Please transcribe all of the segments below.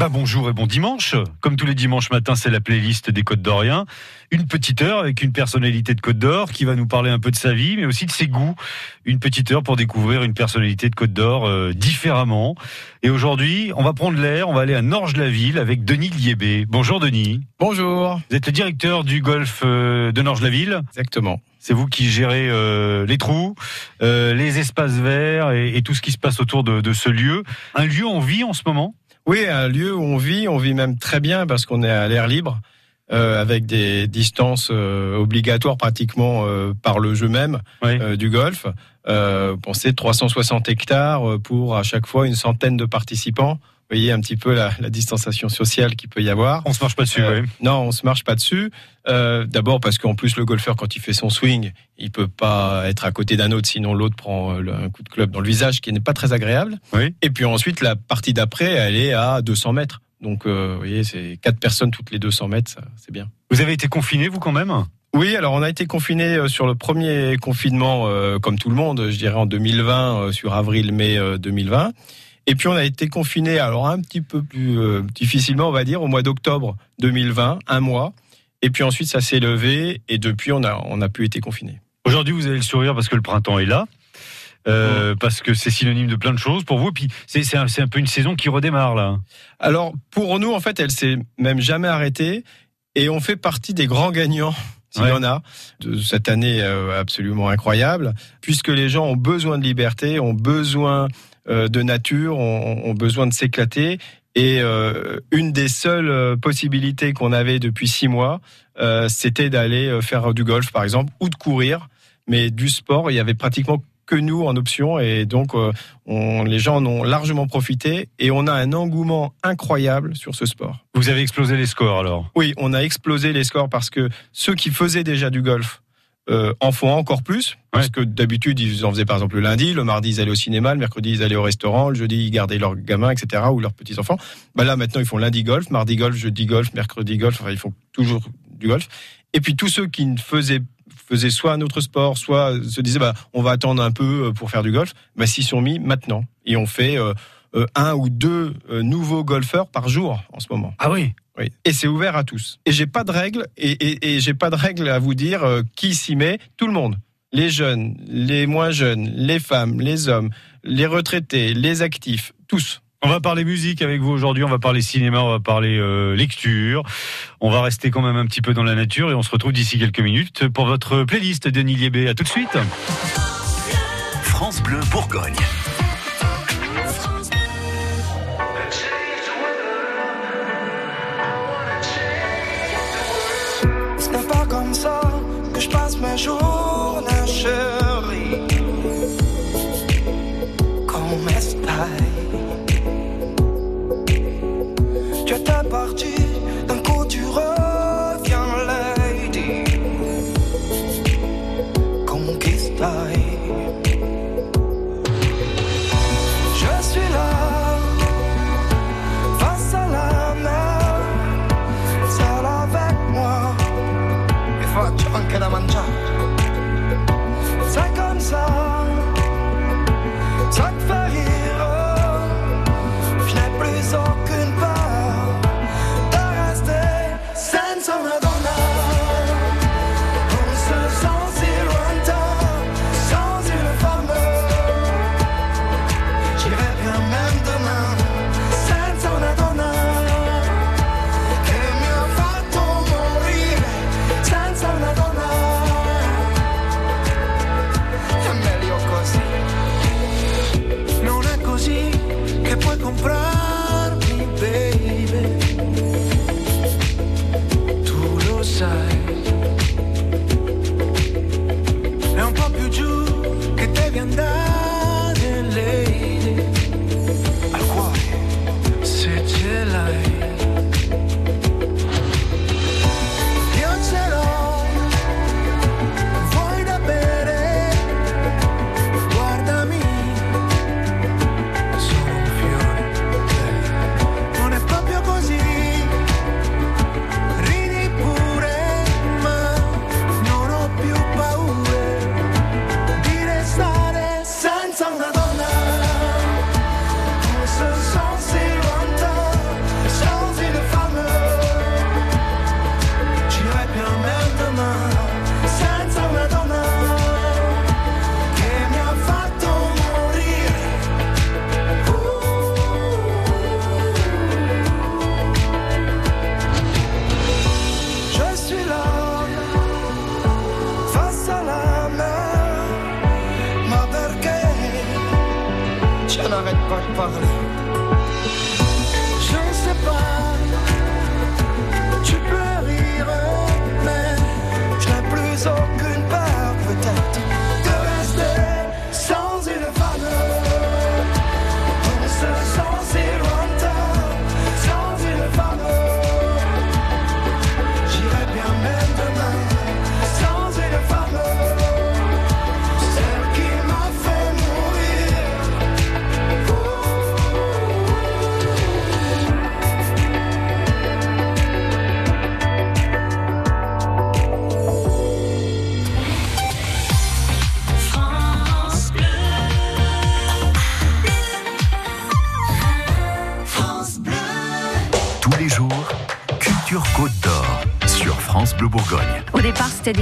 Bah bonjour et bon dimanche. Comme tous les dimanches matins, c'est la playlist des Côtes d'Orient. Une petite heure avec une personnalité de Côte d'Or qui va nous parler un peu de sa vie, mais aussi de ses goûts. Une petite heure pour découvrir une personnalité de Côte d'Or euh, différemment. Et aujourd'hui, on va prendre l'air, on va aller à Norge-la-Ville avec Denis Liébé. Bonjour Denis. Bonjour. Vous êtes le directeur du golf euh, de Norge-la-Ville. Exactement. C'est vous qui gérez euh, les trous, euh, les espaces verts et, et, tout ce qui se passe autour de, de ce lieu. Un lieu en vie en ce moment? Oui, un lieu où on vit, on vit même très bien parce qu'on est à l'air libre. Euh, avec des distances euh, obligatoires pratiquement euh, par le jeu même Oui. du golf. Pensez 360 hectares pour à chaque fois une centaine de participants. Vous voyez un petit peu la, la distanciation sociale qu'il peut y avoir. On se marche pas dessus, Euh, ouais. Non, on se marche pas dessus. Euh, D'abord parce qu'en plus le golfeur quand il fait son swing, il peut pas être à côté d'un autre, sinon l'autre prend euh, un coup de club dans le visage, qui n'est pas très agréable. Oui. Et puis ensuite la partie d'après, elle est à 200 mètres. Donc euh, vous voyez, c'est quatre personnes toutes les 200 mètres, c'est bien. Vous avez été confiné, vous, quand même? Oui, alors on a été confiné sur le premier confinement, comme tout le monde, je dirais en 2020, euh, sur avril-mai euh, 2020. Et puis on a été confiné, alors un petit peu plus euh, difficilement, on va dire, au mois d'octobre 2020, un mois. Et puis ensuite ça s'est levé et depuis on a on a pu être confiné. Aujourd'hui, vous avez le sourire parce que le printemps est là. Euh, parce que c'est synonyme de plein de choses pour vous. Puis c'est un, un peu une saison qui redémarre là. Alors pour nous en fait, elle s'est même jamais arrêtée et on fait partie des grands gagnants. S'il y en a de cette année euh, absolument incroyable, puisque les gens ont besoin de liberté, ont besoin de nature, ont, ont besoin de s'éclater. Et euh, une des seules euh, possibilités qu'on avait depuis six mois, euh, c'était d'aller euh, faire du golf, par exemple, ou de courir. Mais du sport, il y avait pratiquement que nous en option, et donc euh, on, les gens en ont largement profité, et on a un engouement incroyable sur ce sport. Vous avez explosé les scores alors? Oui, on a explosé les scores parce que ceux qui faisaient déjà du golf euh, en font encore plus. Parce Ouais. que d'habitude, ils en faisaient par exemple le lundi, le mardi, ils allaient au cinéma, le mercredi, ils allaient au restaurant, le jeudi, ils gardaient leurs gamins, etc., ou leurs petits-enfants. Bah là, maintenant, ils font lundi golf, mardi golf, jeudi golf, mercredi golf, enfin, ils font toujours du golf. Et puis tous ceux qui ne faisaient faisaient soit un autre sport, soit se disaient bah on va attendre un peu euh, pour faire du golf, bah s'y sont mis maintenant et on fait euh, un ou deux nouveaux golfeurs par jour en ce moment. Ah oui. Oui. Et c'est ouvert à tous. Et j'ai pas de règles et, et, et j'ai pas de règles à vous dire euh, qui s'y met. Tout le monde. Les jeunes, les moins jeunes, les femmes, les hommes, les retraités, les actifs, tous. On va parler musique avec vous aujourd'hui, on va parler cinéma, on va parler euh, lecture. On va rester quand même un petit peu dans la nature et on se retrouve d'ici quelques minutes pour votre playlist Denis Liébé. À tout de suite. France Bleu Bourgogne.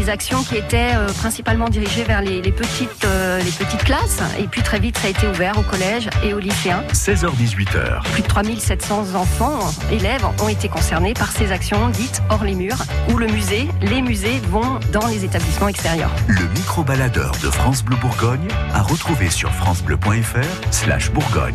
Des actions qui étaient euh, principalement dirigées vers les, les petites, euh, les petites classes. Et puis très vite, ça a été ouvert au collège et aux lycéens. 16h-18h, Plus de 3700 enfants, élèves, ont été concernés par ces actions dites hors les murs, où le musée, les musées vont dans les établissements extérieurs. le micro-baladeur de France Bleu Bourgogne à retrouver sur francebleu.fr slash Bourgogne.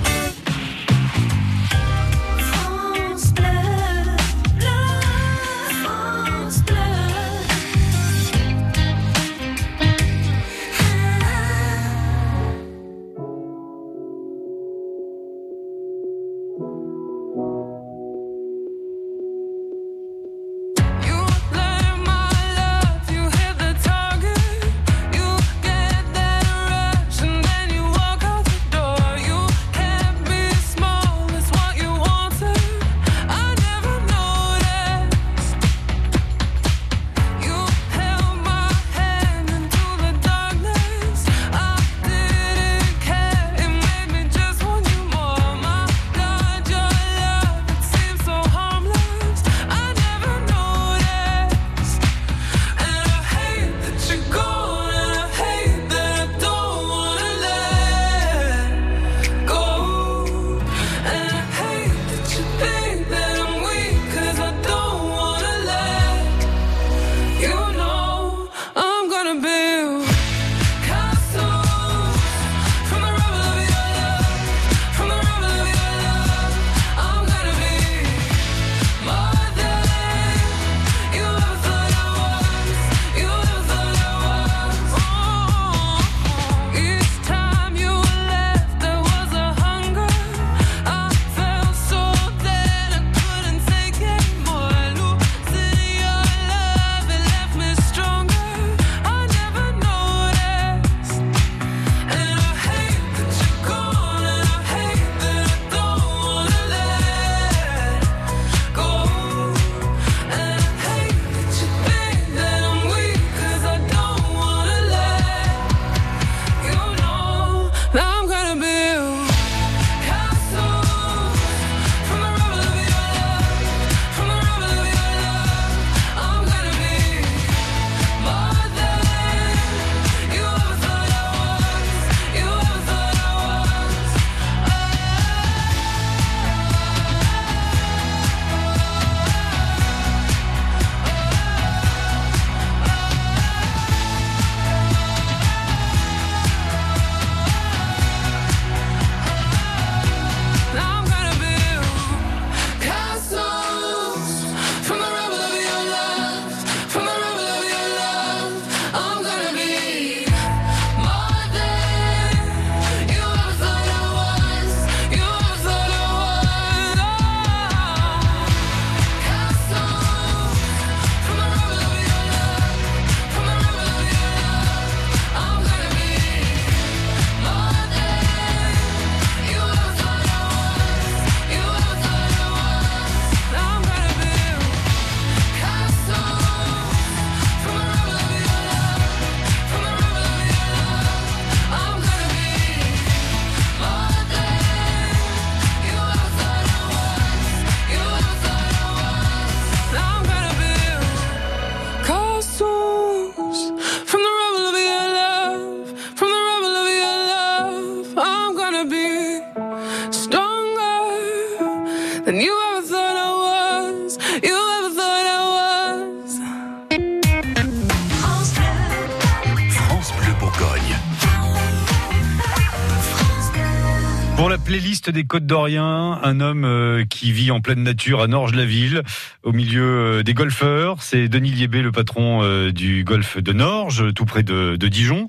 Playlist des Côtes d'Orient, un homme euh, qui vit en pleine nature à Norges-la-Ville, au milieu euh, des golfeurs, c'est Denis Liébé, le patron euh, du golf de Norges, tout près de, Dijon.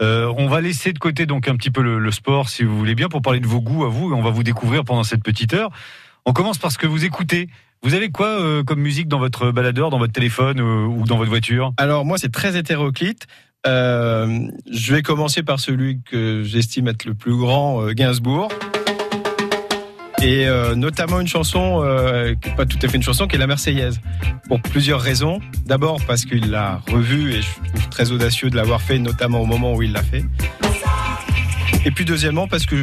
On va laisser de côté donc un petit peu le, sport, si vous voulez bien, pour parler de vos goûts à vous, et on va vous découvrir pendant cette petite heure. On commence par ce que vous écoutez. Vous avez quoi comme musique dans votre baladeur, dans votre téléphone ou dans votre voiture? Alors moi, c'est très hétéroclite. Euh, je vais commencer par celui que j'estime être le plus grand, euh, Gainsbourg. Et euh, notamment une chanson, pas tout à fait une chanson, qui est la Marseillaise. Pour plusieurs raisons. D'abord parce qu'il l'a revue et je trouve très audacieux de l'avoir fait, notamment au moment où il l'a fait. Et puis deuxièmement parce que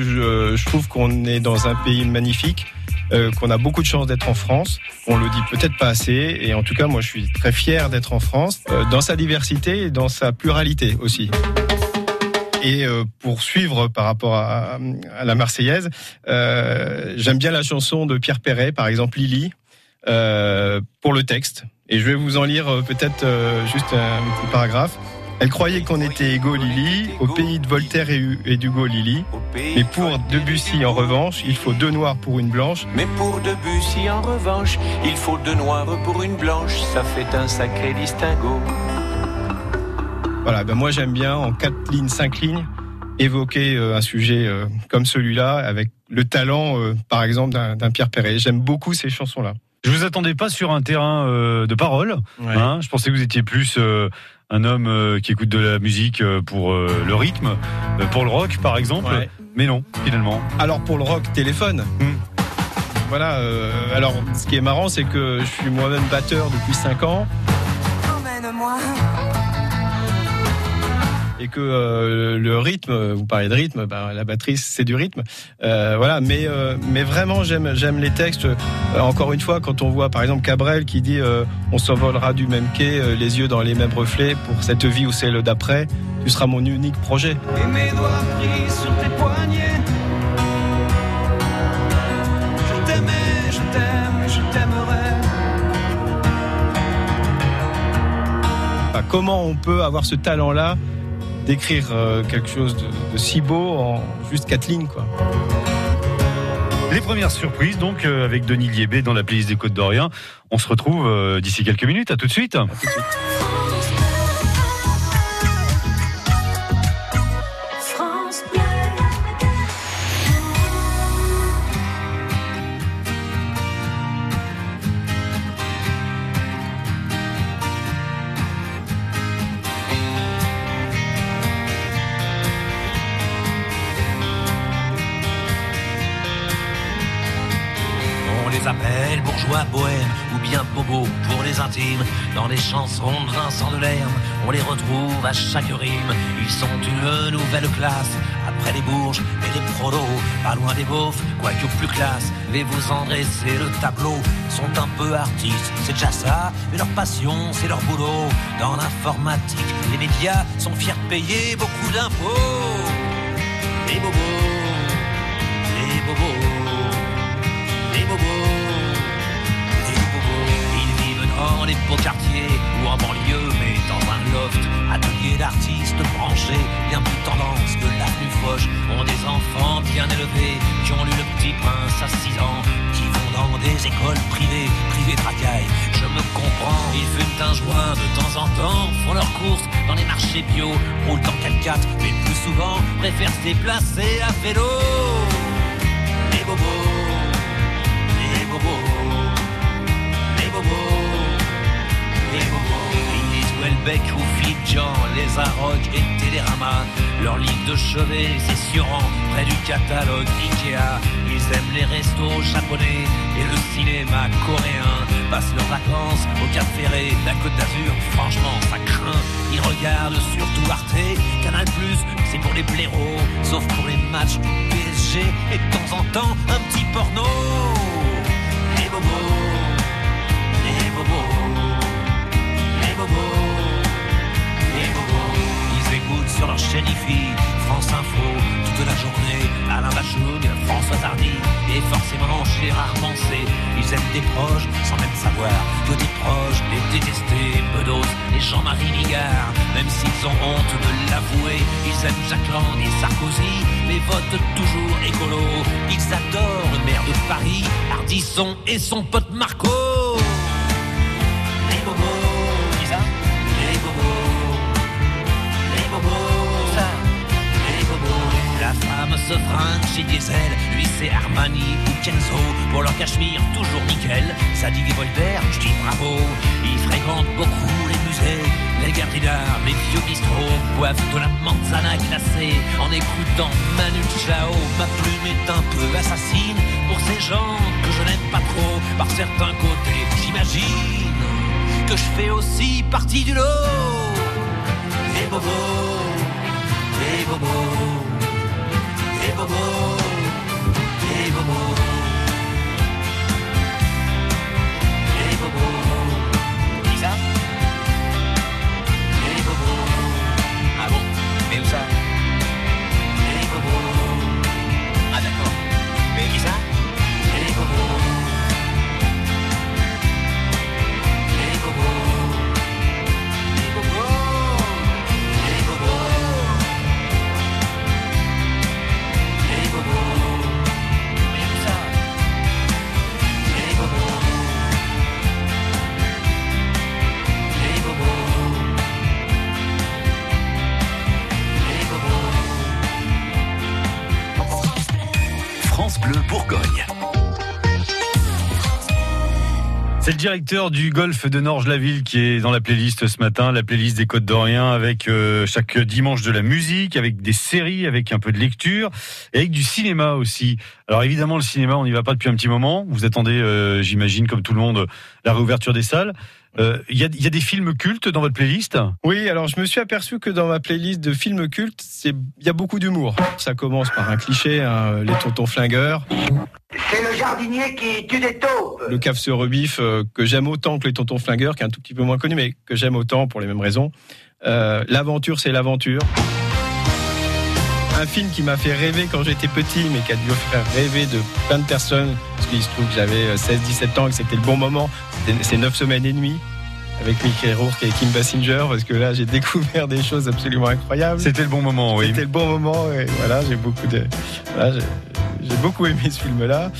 je trouve qu'on est dans un pays magnifique, euh, qu'on a beaucoup de chance d'être en France. On le dit peut-être pas assez, et en tout cas moi je suis très fier d'être en France, euh, dans sa diversité et dans sa pluralité aussi. Et euh, pour suivre par rapport à, à la Marseillaise, j'aime bien la chanson de Pierre Perret, par exemple Lily, pour le texte. Et je vais vous en lire peut-être juste un petit paragraphe. Elle croyait qu'on était égaux, Lily, au pays de Voltaire et, et d'Hugo, Lily. Mais pour Debussy, en revanche, il faut deux noirs pour une blanche. Mais pour Debussy, en revanche, il faut deux noirs pour une blanche. Ça fait un sacré distinguo. Voilà, ben moi j'aime bien en quatre lignes, cinq lignes, évoquer euh, un sujet euh, comme celui-là avec le talent, euh, par exemple, d'un d'un Pierre Perret. J'aime beaucoup ces chansons-là. Je vous attendais pas sur un terrain euh, de parole. Ouais. Hein, je pensais que vous étiez plus euh, un homme euh, qui écoute de la musique euh, pour euh, le rythme, euh, pour le rock par exemple. Ouais. Mais non, finalement. Alors pour le rock, téléphone. Hmm. Voilà. euh, alors ce qui est marrant, c'est que je suis moi-même batteur depuis 5 ans Emmène-moi. Et que euh, le rythme, vous parlez de rythme, ben, la batterie c'est du rythme. Euh, voilà. Mais euh, mais vraiment j'aime j'aime les textes. Encore une fois, quand on voit par exemple Cabrel qui dit on s'envolera du même quai, les yeux dans les mêmes reflets pour cette vie ou celle d'après. Tu seras mon unique projet. Et mes doigts pris sur tes poignets. Je t'aimais, je t'aime, je t'aimerai. Enfin, comment on peut avoir ce talent-là d'écrire euh, quelque chose de, de si beau en juste quatre lignes, quoi. Les premières surprises donc euh, avec Denis Liébé dans la playlist des Côtes d'Orient. On se retrouve euh, d'ici quelques minutes. À tout de suite. Dans les chansons de Vincent Delerme, on les retrouve à chaque rime. Ils sont une nouvelle classe. Après les bourges et les prolos, pas loin des beaufs, quoique plus classe. Mais vous en dressez le tableau. Sont un peu artistes, c'est déjà ça. Mais leur passion, c'est leur boulot. Dans l'informatique, les médias sont fiers de payer beaucoup d'impôts. Les bobos, les beaux quartiers ou en banlieue, mais dans un loft. Atelier d'artistes branchés, bien plus tendance que l'avenue Foch. Ont des enfants bien élevés qui ont lu le petit prince à 6 ans, qui vont dans des écoles privées, privées de racailles. Je me comprends, ils fument un joint de temps en temps, font leurs courses dans les marchés bio, roulent en 4x4, mais le plus souvent préfèrent se déplacer à vélo. Les bobos. Welbeck ou Jean, les Arocs et Télérama. Leur livre de chevet, c'est sur rang, près du catalogue Ikea. Ils aiment les restos japonais et le cinéma coréen. Passent leurs vacances au Cap Ferré, la Côte d'Azur, franchement ça craint. Ils regardent surtout Arte, Canal+, c'est pour les blaireaux, sauf pour les matchs PSG et de temps en temps un petit porno. Les bobos, les bobos, les bobos, leur chaîne France Info, toute la journée, Alain Bachung, François Hardy, et forcément Gérard Mancé. Ils aiment des proches sans même savoir que des proches les détestés, Bedos et Jean-Marie Bigard. Même s'ils ont honte de l'avouer, ils aiment Jacques Lang et Sarkozy, mais votent toujours écolo. Ils adorent le maire de Paris, Ardisson et son pote Marco. Chez Diesel, lui c'est Armani ou Kenzo. Pour leur cachemire, toujours nickel. Zadig et Voltaire, je dis bravo. Ils fréquentent beaucoup les musées, les galeries d'art, les vieux bistrots. Boivent de la manzana glacée en écoutant Manu Chao. Ma plume est un peu assassine pour ces gens que je n'aime pas trop. Par certains côtés, j'imagine que je fais aussi partie du lot. Les bobos, les bobos. Les bobos, directeur du golf de Norge-la-Ville qui est dans la playlist ce matin, la playlist des Côtes d'Orient avec euh, chaque dimanche de la musique, avec des séries, avec un peu de lecture et avec du cinéma aussi. Alors évidemment le cinéma, on n'y va pas depuis un petit moment. Vous attendez, euh, j'imagine, comme tout le monde, la réouverture des salles. Euh, Il y, a, il y a des films cultes dans votre playlist? Oui, alors je me suis aperçu que dans ma playlist de films cultes, c'est il y a beaucoup d'humour. Ça commence par un cliché, hein, les tontons flingueurs, C'est le jardinier qui tue des taupes. le cave se rebiffe euh, que j'aime autant que les tontons flingueurs, qui est un tout petit peu moins connu, mais que j'aime autant pour les mêmes raisons. Euh, l'aventure, c'est l'aventure. Un film qui m'a fait rêver quand j'étais petit, mais qui a dû faire rêver de plein de personnes, parce qu'il se trouve que j'avais 16-17 ans et que c'était le bon moment. C'est 9 semaines et demie avec Mickey Rourke et Kim Basinger, parce que là j'ai découvert des choses absolument incroyables. C'était le bon moment, oui. C'était le bon moment et voilà, j'ai beaucoup de, voilà, j'ai- beaucoup aimé ce film-là.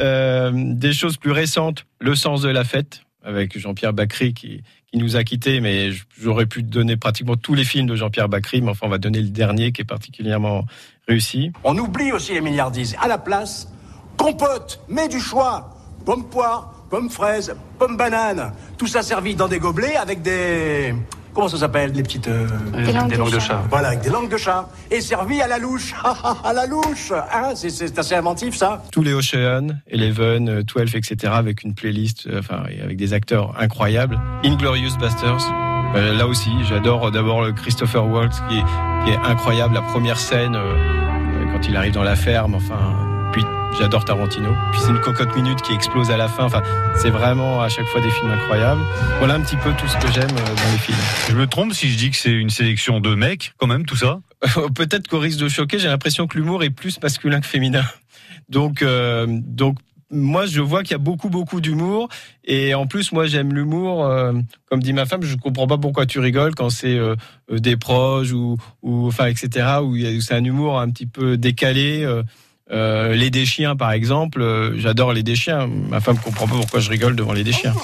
Euh, des choses plus récentes, Le sens de la fête avec Jean-Pierre Bacry qui, qui nous a quittés, mais j'aurais pu donner pratiquement tous les films de Jean-Pierre Bacry, mais enfin on va donner le dernier qui est particulièrement réussi. On oublie aussi les milliardises. À la place, compote, mets du choix. Pomme poire, pomme fraise, pomme banane. Tout ça servi dans des gobelets avec des... Comment ça s'appelle Les petites... euh, Des langues de chat. Voilà, avec des langues de chat. Et servi à la louche. à la louche hein, c'est- C'est assez inventif, ça. Tous les Ocean, Eleven, euh, 12, etc. avec une playlist, euh, enfin avec des acteurs incroyables. Inglorious Busters. Euh, là aussi, j'adore euh, d'abord le Christopher Waltz qui est, qui est incroyable. La première scène euh, quand il arrive dans la ferme. Enfin, puis j'adore Tarantino. Puis c'est une cocotte minute qui explose à la fin. Enfin, c'est vraiment à chaque fois des films incroyables. Voilà un petit peu tout ce que j'aime euh, dans les films. Je me trompe si je dis que c'est une sélection de mecs, quand même, tout ça? Peut-être qu'au risque de choquer, j'ai l'impression que l'humour est plus masculin que féminin. Donc, euh, donc moi, je vois qu'il y a beaucoup, beaucoup d'humour. Et en plus, moi, j'aime l'humour. euh, comme dit ma femme, je comprends pas pourquoi tu rigoles quand c'est euh, euh, des proches ou, ou enfin, etc. Où c'est un humour un petit peu décalé. euh, euh, les déchiens, par exemple, euh, j'adore les déchiens. Ma femme comprend pas pourquoi je rigole devant les déchiens.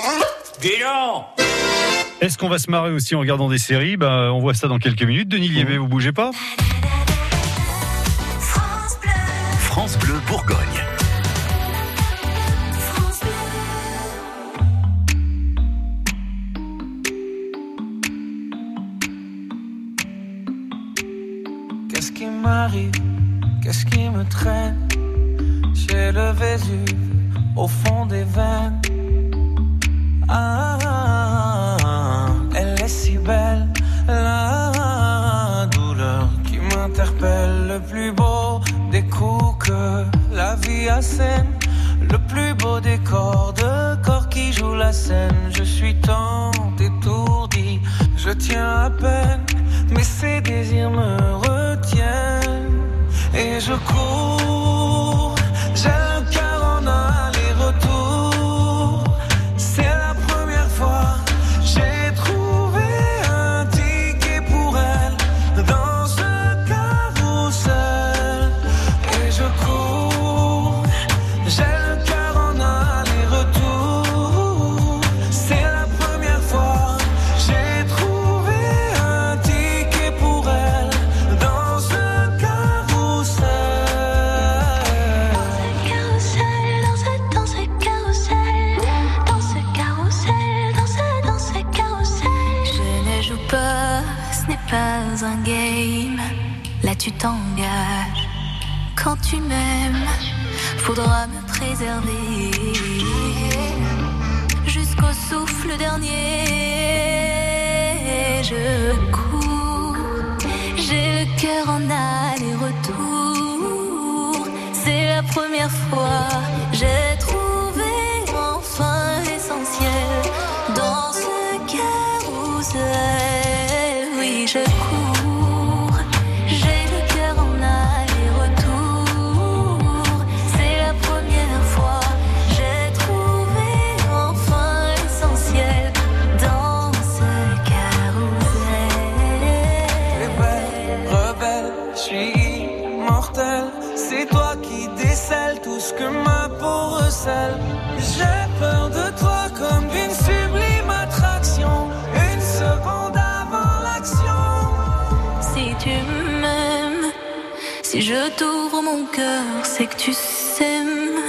Est-ce qu'on va se marrer aussi en regardant des séries? Bah, On voit ça dans quelques minutes. Denis Liévé, vous bougez pas? France Bleu, France Bleu Bourgogne. Qu'est-ce qui m'arrive? Traîne J'ai le Vésuve au fond des veines. Ah, elle est si belle, la douleur qui m'interpelle. Le plus beau des coups que la vie assène. Le plus beau des corps de corps qui joue la scène. Je suis tant étourdi, je tiens à peine, mais ces désirs me retiennent. Et je cours, si je t'ouvre mon cœur, c'est que tu s'aimes.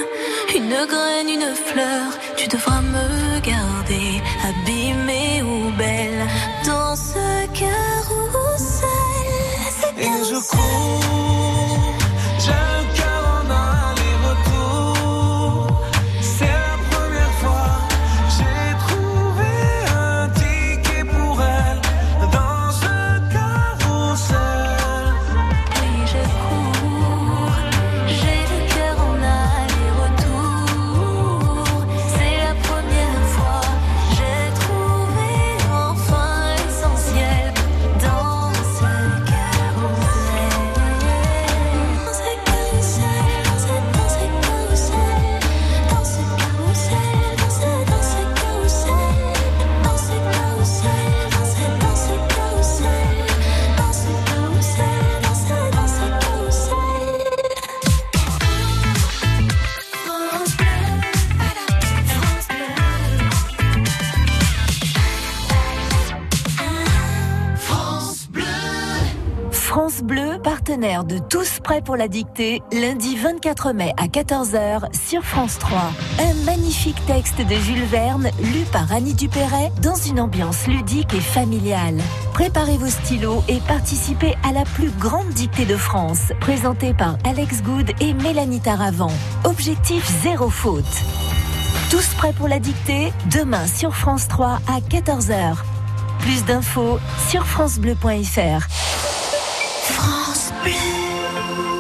Une graine, une fleur, tu devras me garder, abîmée Tous prêts pour la dictée, lundi 24 mai à 14h sur France 3. Un magnifique texte de Jules Verne lu par Annie Dupéret dans une ambiance ludique et familiale. Préparez vos stylos et participez à la plus grande dictée de France, présentée par Alex Good et Mélanie Taravant. Objectif zéro faute. Tous prêts pour la dictée Demain sur France 3 à 14h. Plus d'infos sur francebleu.fr. France Bleu.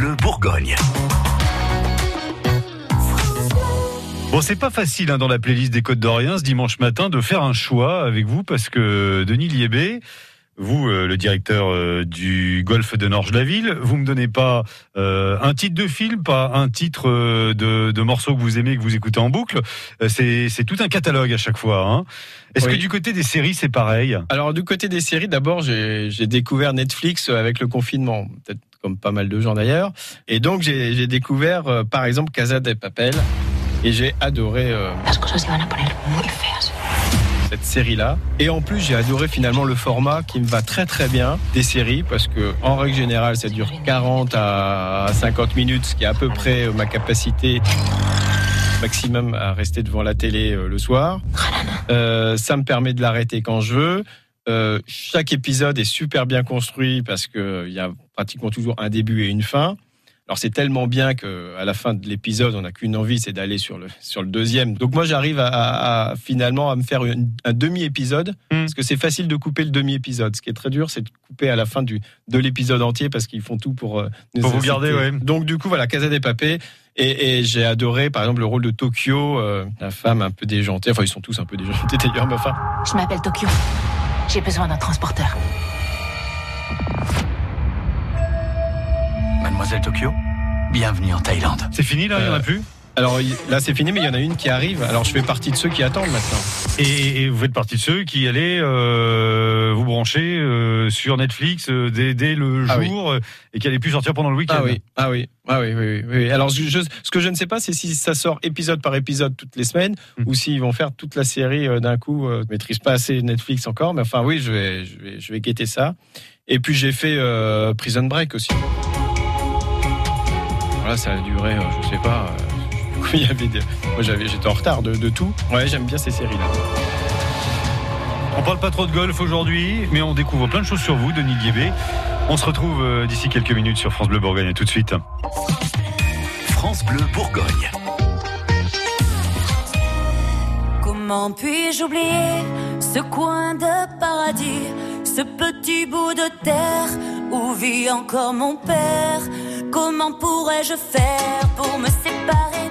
Bleu Bourgogne. Bon, c'est pas facile hein, dans la playlist des Côtes d'Orient ce dimanche matin de faire un choix avec vous parce que Denis Liébé, vous, euh, le directeur euh, du golfe de Norge-la-Ville, vous me donnez pas euh, un titre de film, pas un titre de, de morceau que vous aimez, que vous écoutez en boucle. C'est tout un catalogue à chaque fois. Hein. Est-ce Oui. que du côté des séries, c'est pareil? Alors du côté des séries, d'abord j'ai j'ai découvert Netflix avec le confinement, peut-être comme pas mal de gens d'ailleurs. Et donc j'ai découvert euh, par exemple Casa de Papel et j'ai adoré euh, cette série-là. Et en plus j'ai adoré finalement le format qui me va très très bien des séries parce que en règle générale ça dure 40 à 50 minutes, ce qui est à peu près euh, ma capacité maximum à rester devant la télé le soir. Euh, ça me permet de l'arrêter quand je veux. Euh, chaque épisode est super bien construit parce que il y a pratiquement toujours un début et une fin. Alors c'est tellement bien que à la fin de l'épisode, on n'a qu'une envie, c'est d'aller sur le sur le deuxième. Donc moi, j'arrive à, à- à, finalement à me faire une- un demi-épisode parce que c'est facile de couper le demi-épisode. Ce qui est très dur, c'est de couper à la fin du de l'épisode entier parce qu'ils font tout pour euh, nous Pour vous garder, ouais. Donc du coup, voilà, Casa des Papés. Et, et j'ai adoré, par exemple, le rôle de Tokyo, euh, la femme un peu déjantée. Enfin, ils sont tous un peu déjantés d'ailleurs, mais enfin, Je m'appelle Tokyo. J'ai besoin d'un transporteur. Mademoiselle Tokyo, bienvenue en Thaïlande. C'est fini là, il n'y en a Euh, plus? Alors là c'est fini, mais il y en a une qui arrive. Alors je fais partie de ceux qui attendent maintenant. Et, et vous faites partie de ceux qui allaient euh, vous brancher euh, sur Netflix euh, dès, dès le Ah jour et qui allaient plus sortir pendant le week-end. Ah oui, ah oui, ah oui, oui, oui, oui. Alors je- je- ce que je ne sais pas, c'est si ça sort épisode par épisode toutes les semaines Hmm. ou s'ils vont faire toute la série d'un coup. Je maîtrise pas assez Netflix encore, mais enfin oui, je vais, je vais, je vais guetter ça. Et puis j'ai fait Prison Break aussi. Voilà, ça a duré, je sais pas. Euh, il y avait des- Moi j'avais, j'étais en retard de, de tout. Ouais, j'aime bien ces séries là. On parle pas trop de golf aujourd'hui, mais on découvre plein de choses sur vous, Denis Guébé. On se retrouve euh, d'ici quelques minutes sur France Bleu Bourgogne. À tout de suite. France Bleu Bourgogne. Comment puis-je oublier ce coin de paradis, ce petit bout de terre où vit encore mon père? Comment pourrais-je faire pour me séparer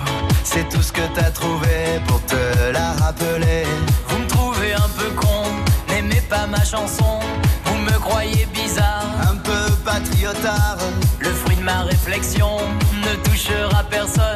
C'est tout ce que t'as trouvé pour te la rappeler. Vous me trouvez un peu con, n'aimez pas ma chanson. Vous me croyez bizarre, un peu patriotard. Le fruit de ma réflexion ne touchera personne.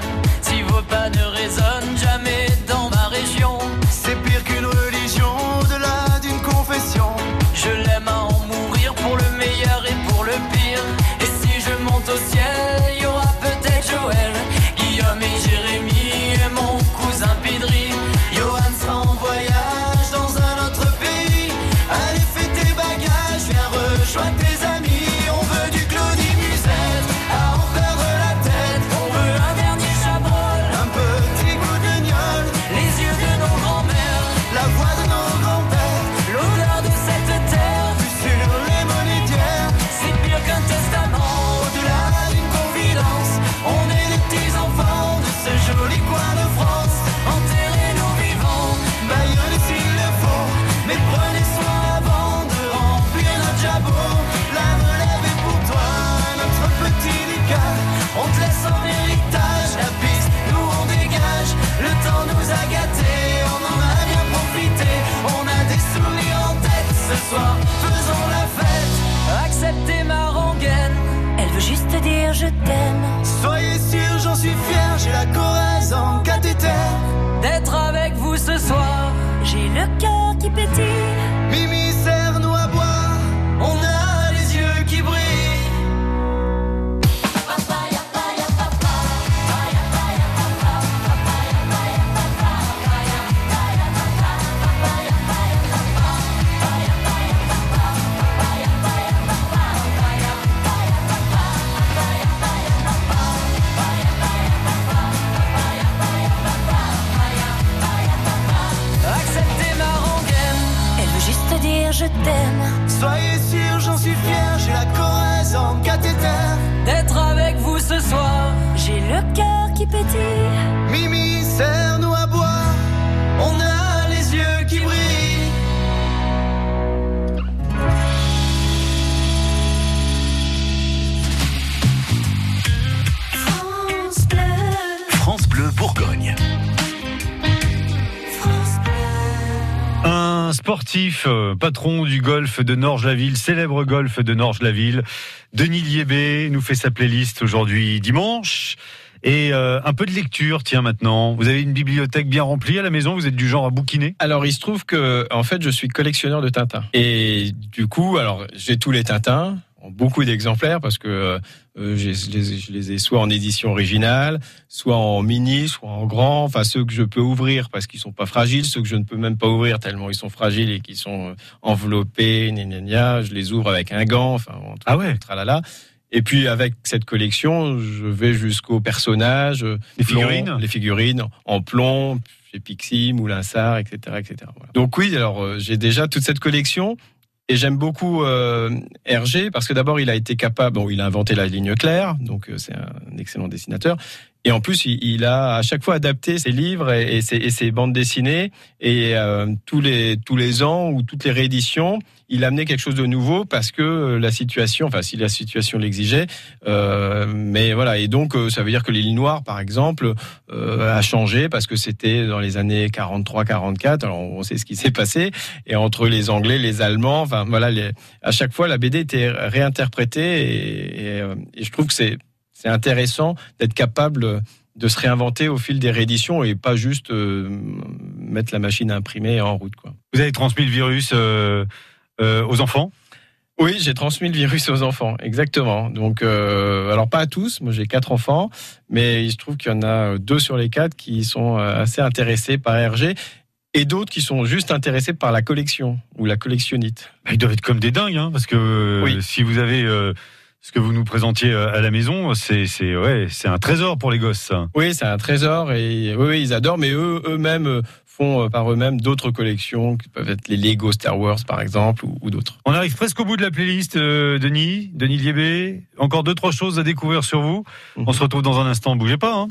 Soyez sûr, j'en suis fier, j'ai la Corrèze en cathéter. Sportif, euh, patron du golf de Norge-la-Ville, célèbre golf de Norge-la-Ville, Denis Liébé nous fait sa playlist aujourd'hui dimanche. Et euh, un peu de lecture, tiens maintenant. Vous avez une bibliothèque bien remplie à la maison, vous êtes du genre à bouquiner? Alors, il se trouve que, en fait, je suis collectionneur de Tintin. Et du coup, alors, j'ai tous les Tintins, en beaucoup d'exemplaires, parce que euh, j'ai- je, les, je les ai soit en édition originale, soit en mini, soit en grand. Enfin, ceux que je peux ouvrir parce qu'ils sont pas fragiles, ceux que je ne peux même pas ouvrir tellement ils sont fragiles et qu'ils sont euh, enveloppés, gna, gna, gna, je les ouvre avec un gant. Enfin, en tout ah ouais. tralala. Et puis avec cette collection, je vais jusqu'aux personnages, euh, Les plomb, figurines les figurines en plomb, chez Pixie, Moulinsart, etc., etc. Voilà. Donc oui, alors euh, j'ai déjà toute cette collection et j'aime beaucoup euh, Hergé parce que d'abord il a été capable, bon, il a inventé la ligne claire, donc euh, c'est un excellent dessinateur. Et en plus, il, a à chaque fois adapté ses livres et, ses, bandes dessinées. Et euh, tous les tous les ans ou toutes les rééditions, il amenait quelque chose de nouveau parce que la situation, enfin si la situation l'exigeait. Euh, mais voilà. Et donc, euh, ça veut dire que l'île Noire, par exemple, a changé parce que c'était dans les années 43-44. Alors on sait ce qui s'est passé. Et entre les Anglais, les Allemands, enfin voilà, à chaque fois la BD était réinterprétée. Et je trouve que c'est c'est intéressant d'être capable de se réinventer au fil des rééditions et pas juste euh, mettre la machine à imprimer en route. Quoi. Vous avez transmis le virus euh, euh, aux enfants? Oui, j'ai transmis le virus aux enfants, exactement. Donc, euh, alors pas à tous, moi j'ai quatre enfants, mais il se trouve qu'il y en a deux sur les quatre qui sont assez intéressés par RG et d'autres qui sont juste intéressés par la collection ou la collectionnite. Bah, Ils doivent être comme des dingues, hein, parce que Oui. si vous avez euh, ce que vous nous présentiez euh, à la maison, c'est c'est ouais, c'est un trésor pour les gosses. Ça. Oui, c'est un trésor et oui, ils adorent, mais eux eux-mêmes euh, font euh, par eux-mêmes d'autres collections qui peuvent être les Lego Star Wars par exemple ou, ou d'autres. On arrive presque au bout de la playlist, euh, Denis, Denis Liébé. Encore deux trois choses à découvrir sur vous. On se retrouve dans un instant. Bougez pas. Hein.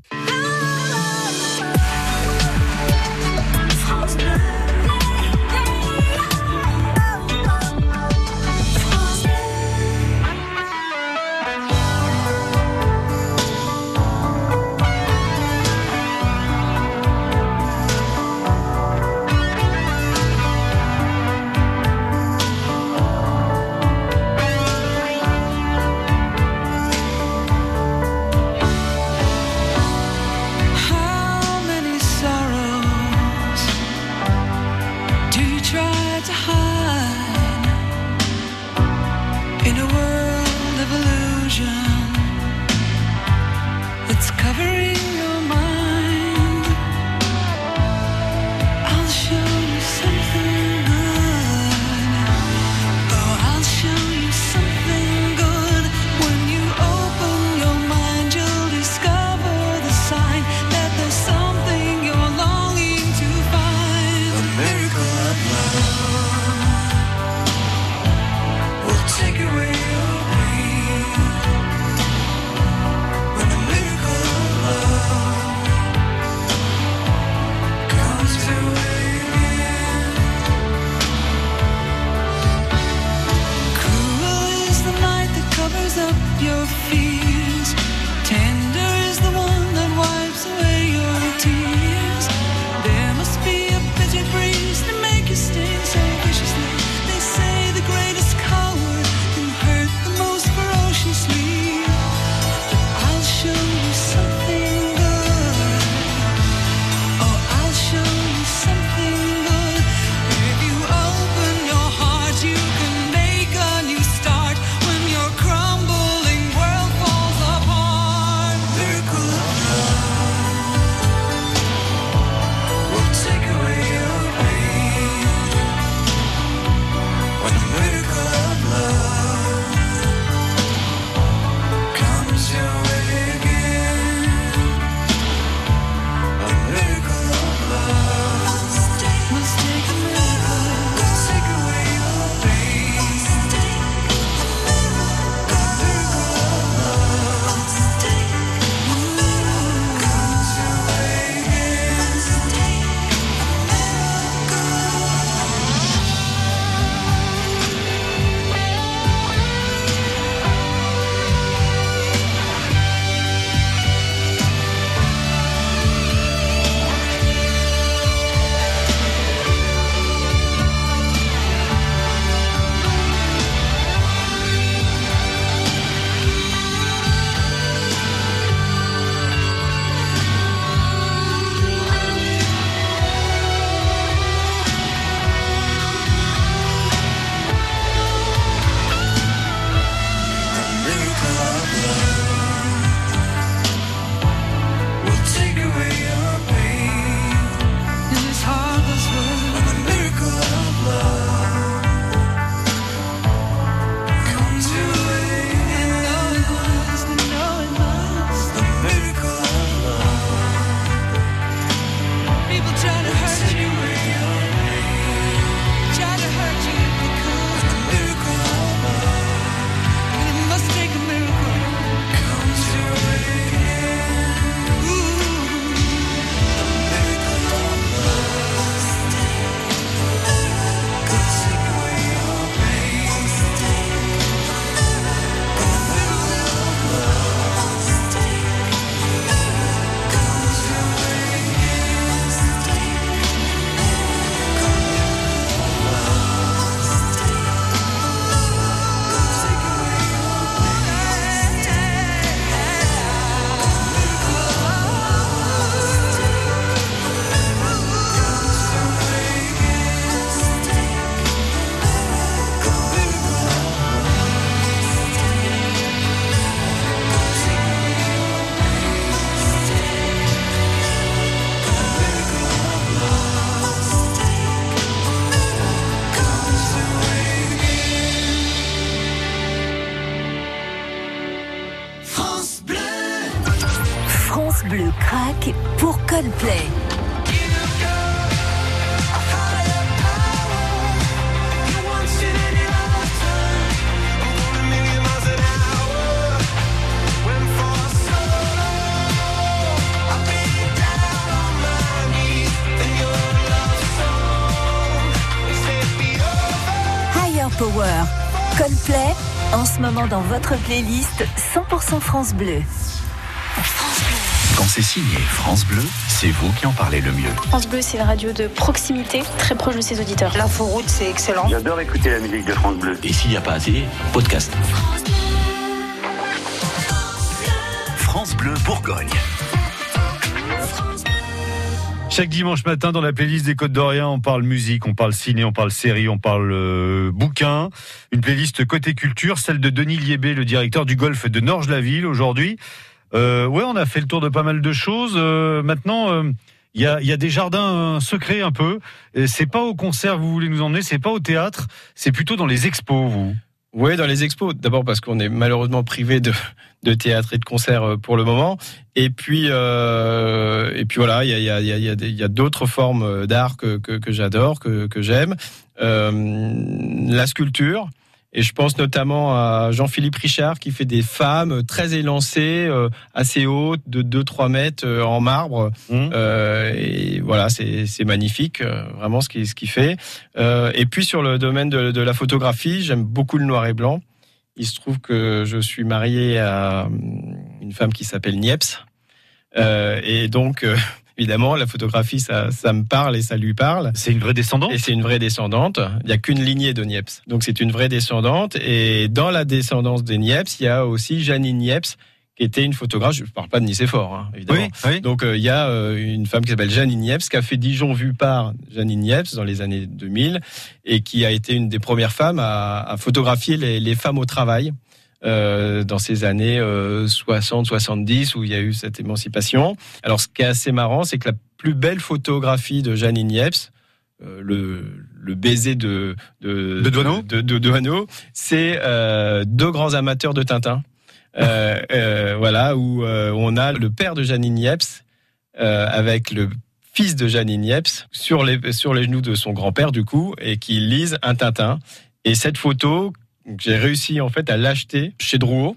Pour Coldplay. Higher Power. Coldplay, en ce moment dans votre playlist 100% France Bleu. C'est signé France Bleu, c'est vous qui en parlez le mieux. France Bleu, c'est une radio de proximité, très proche de ses auditeurs. L'inforoute, c'est excellent. J'adore écouter la musique de France Bleu. Et s'il n'y a pas assez, podcast. France Bleu Bourgogne. Chaque dimanche matin, dans la playlist des Côtes d'Orient, on parle musique, on parle ciné, on parle série, on parle euh, bouquin. Une playlist côté culture, celle de Denis Liébé, le directeur du golf de Norge-la-Ville aujourd'hui. Euh, ouais, on a fait le tour de pas mal de choses. Euh, maintenant, euh, il y, a, il y a des jardins euh, secrets un peu. C'est pas au concert vous voulez nous emmener, c'est pas au théâtre, c'est plutôt dans les expos, vous. Oui, dans les expos. D'abord parce qu'on est malheureusement privé de, théâtre et de concert euh, pour le moment. Et puis, euh, et puis voilà, il y a, d'autres formes euh, d'art que, j'adore, que, j'aime. Euh, la sculpture. Et je pense notamment à Jean-Philippe Richard qui fait des femmes très élancées, euh, assez hautes, de 2-3 mètres euh, en marbre. Euh, et voilà, c'est magnifique, vraiment ce qu'il ce qu'il fait. Euh, et puis sur le domaine de, de la photographie, j'aime beaucoup le noir et blanc. Il se trouve que je suis marié à hum, une femme qui s'appelle Niepce. Euh, et donc, évidemment, la photographie, ça, ça me parle et ça lui parle. C'est une vraie descendante Et c'est une vraie descendante. Il n'y a qu'une lignée de Niepce. Donc, c'est une vraie descendante. Et dans la descendance des Niepce, il y a aussi Janine Niepce, qui était une photographe. Je ne parle pas de Nicéphore, hein, évidemment. Donc, euh, il y a euh, une femme qui s'appelle Janine Niepce, qui a fait Dijon vu par Janine Niepce dans les années 2000, et qui a été une des premières femmes à, à photographier les, les femmes au travail. Euh, dans ces années 60-70 où il y a eu cette émancipation. Alors ce qui est assez marrant, c'est que la plus belle photographie de Janine Niepce, euh, le, le baiser de de, De Doineau de, de Doineau, c'est euh, deux grands amateurs de Tintin. Euh, euh, voilà où euh, on a le père de Janine euh, avec le fils de Janine Niepce sur les sur les genoux de son grand-père du coup et qui lisent un Tintin. Et cette photo, j'ai réussi en fait à l'acheter chez Drouot.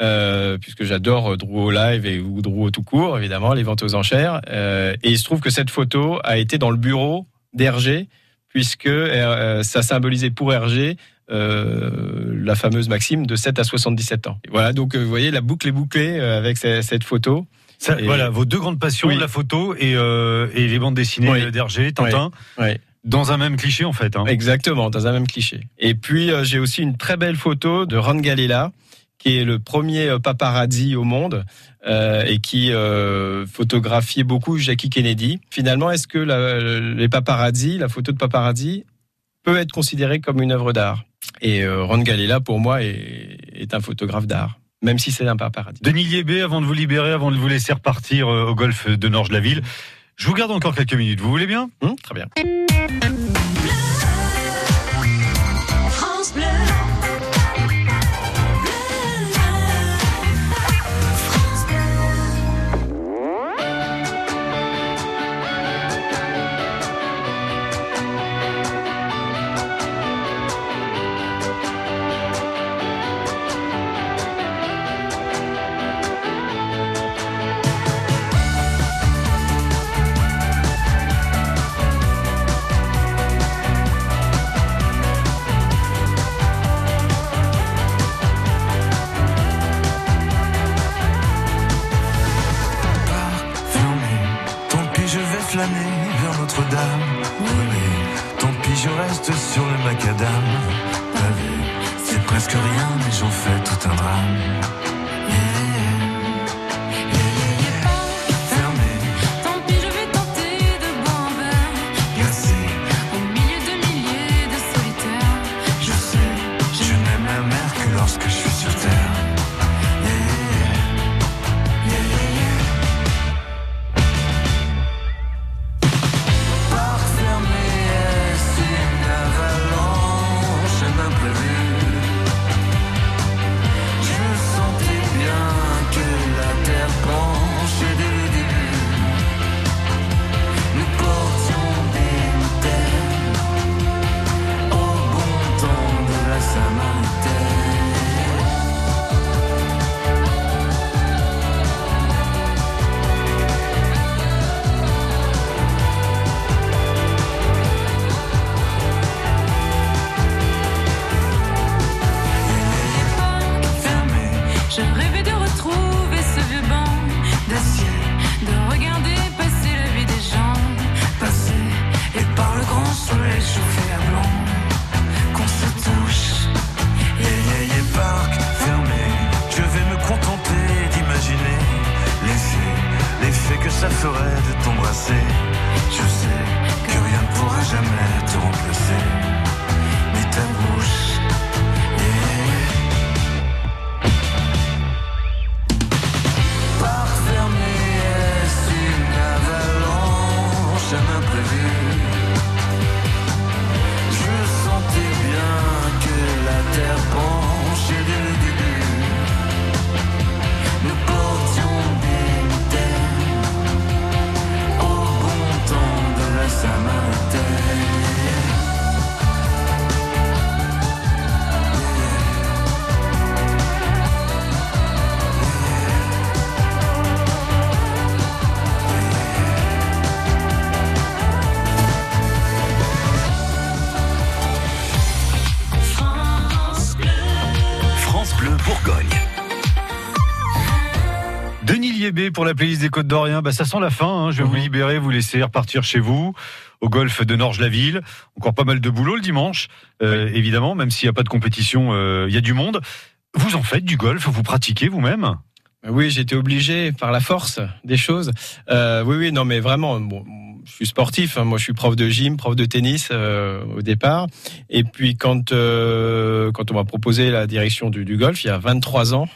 Euh, puisque j'adore Drouot live et ou Drouot tout court, évidemment, les ventes aux enchères. Euh, et il se trouve que cette photo a été dans le bureau d'Hergé, puisque euh, ça symbolisait pour Hergé euh, la fameuse maxime de 7 à 77 ans. Et voilà, donc euh, vous voyez, la boucle est bouclée euh, avec ce- cette photo. Ça, Et- Voilà, vos deux grandes passions, Oui. la photo et, euh, et les bandes dessinées Oui. d'Hergé, Tintin. Dans un même cliché en fait. hein. Exactement, dans un même cliché. Et puis euh, j'ai aussi une très belle photo de Ron Galella, qui est le premier euh, paparazzi au monde euh, et qui euh, photographiait beaucoup Jackie Kennedy. Finalement, est-ce que la, les paparazzi, la photo de paparazzi, peut être considérée comme une œuvre d'art? Et Ron Galella, pour moi, est, est un photographe d'art, même si c'est un paparazzi. Denis Liébé, avant de vous libérer, avant de vous laisser repartir au golf de Norge-la-Ville, je vous garde encore quelques minutes. Vous voulez bien? Hum, Très bien. Flâner vers Notre-Dame. Brûlé, tant pis, je reste sur le macadam. Pavé, c'est presque rien, mais j'en fais tout un drame. ça ferait de t'embrasser pour la playlist des Côtes d'Orient. Bah, ça sent la fin. hein. Je vais vous libérer, vous laisser repartir chez vous au golfe de Norge-la-Ville. Encore pas mal de boulot le dimanche, euh, évidemment, même s'il n'y a pas de compétition, euh, il y a du monde. Vous en faites du golf, vous pratiquez vous-même? Oui, j'étais obligé par la force des choses. Euh, oui, oui, non, mais vraiment, bon, je suis sportif. hein. Moi, je suis prof de gym, prof de tennis euh, au départ. Et puis, quand euh, quand on m'a proposé la direction du, du golf, il y a 23 ans.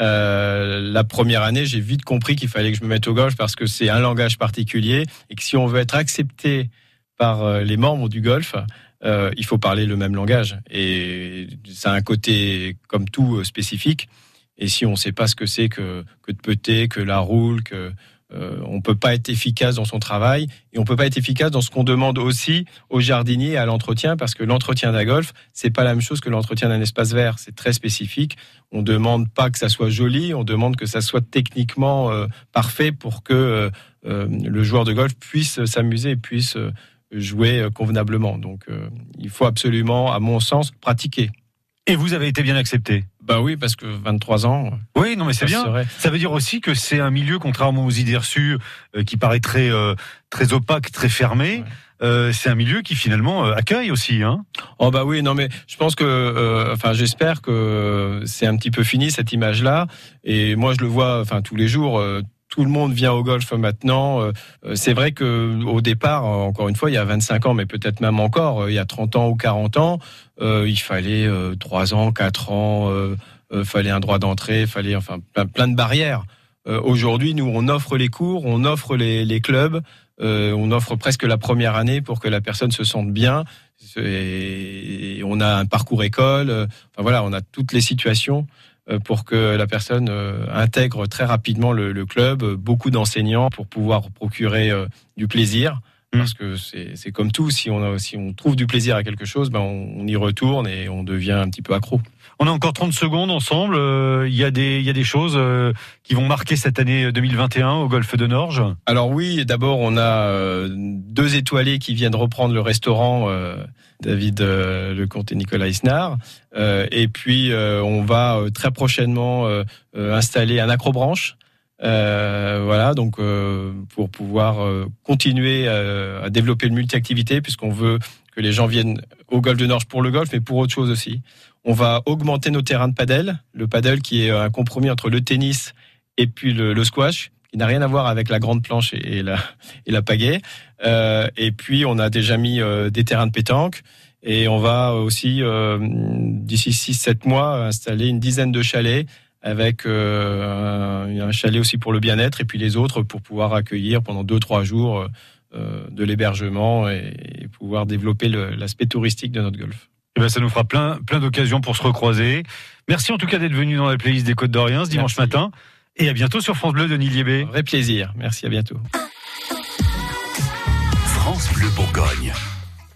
Euh, la première année, j'ai vite compris qu'il fallait que je me mette au golf parce que c'est un langage particulier et que si on veut être accepté par euh, les membres du golf, euh, il faut parler le même langage. Et ça a un côté, comme tout, spécifique. Et si on ne sait pas ce que c'est que, que de peter, que la roule, que euh, on peut pas être efficace dans son travail et on peut pas être efficace dans ce qu'on demande aussi aux jardiniers et à l'entretien parce que l'entretien d'un golf c'est pas la même chose que l'entretien d'un espace vert. C'est très spécifique. On demande pas que ça soit joli. On demande que ça soit techniquement euh, parfait pour que euh, le joueur de golf puisse s'amuser et puisse jouer convenablement. Donc il faut absolument à mon sens pratiquer. Et vous avez été bien accepté? Bah oui parce que 23 ans Oui, non, mais c'est bien. serait- Ça veut dire aussi que c'est un milieu, contrairement aux idées reçues, euh, qui paraît très, euh, très opaque, très fermé. euh, c'est un milieu qui finalement accueille aussi. Hein Oh bah oui, non mais je pense que, enfin j'espère que c'est un petit peu fini cette image-là. Et moi je le vois, enfin tous les jours. Tout le monde vient au golf maintenant. Euh, euh, C'est vrai que au départ, euh, encore une fois, il y a 25 ans, mais peut-être même encore, il y a 30 ans ou 40 ans, il fallait euh, 3 ans, 4 ans, euh, fallait un droit d'entrée, fallait enfin plein, de barrières. Aujourd'hui, nous, on offre les cours, on offre les, clubs, on offre presque la première année pour que la personne se sente bien. On a un parcours école. Enfin voilà, on a toutes les situations pour que la personne euh, intègre très rapidement le, le club. euh, Beaucoup d'enseignants pour pouvoir procurer euh, du plaisir. Parce que c'est c'est comme tout, si on, a- si on trouve du plaisir à quelque chose, ben on, on y retourne et on devient un petit peu accro. On a encore 30 secondes ensemble. Euh, Il y, a des- y a des choses euh, qui vont marquer cette année 2021 au golfe de Norge. Alors oui, d'abord on a euh, deux étoilés qui viennent reprendre le restaurant, euh, David euh, Lecomte et Nicolas Isnard. Euh, et puis euh, on va euh, très prochainement euh, euh, installer un acrobranche. Euh, voilà, donc euh, pour pouvoir euh, continuer euh, à développer le multi-activité, puisqu'on veut que les gens viennent au golf de Norge pour le golf, mais pour autre chose aussi. On va augmenter nos terrains de padel, le padel qui est un compromis entre le tennis et puis le, squash, qui n'a rien à voir avec la grande planche et, la, pagaie. Euh, et puis on a déjà mis euh, des terrains de pétanque. Et on va aussi, euh, d'ici 6-7 mois, installer une dizaine de chalets avec un, chalet aussi pour le bien-être et puis les autres pour pouvoir accueillir pendant 2-3 jours de l'hébergement et, et pouvoir développer l'aspect touristique de notre golf. Eh ben, ça nous fera plein, plein d'occasions pour se recroiser. Merci en tout cas d'être venu dans la playlist des Côtes d'Orient ce dimanche matin. Et à bientôt sur France Bleu, Denis Liébé. Vrai plaisir. Merci, à bientôt. France Bleu Bourgogne.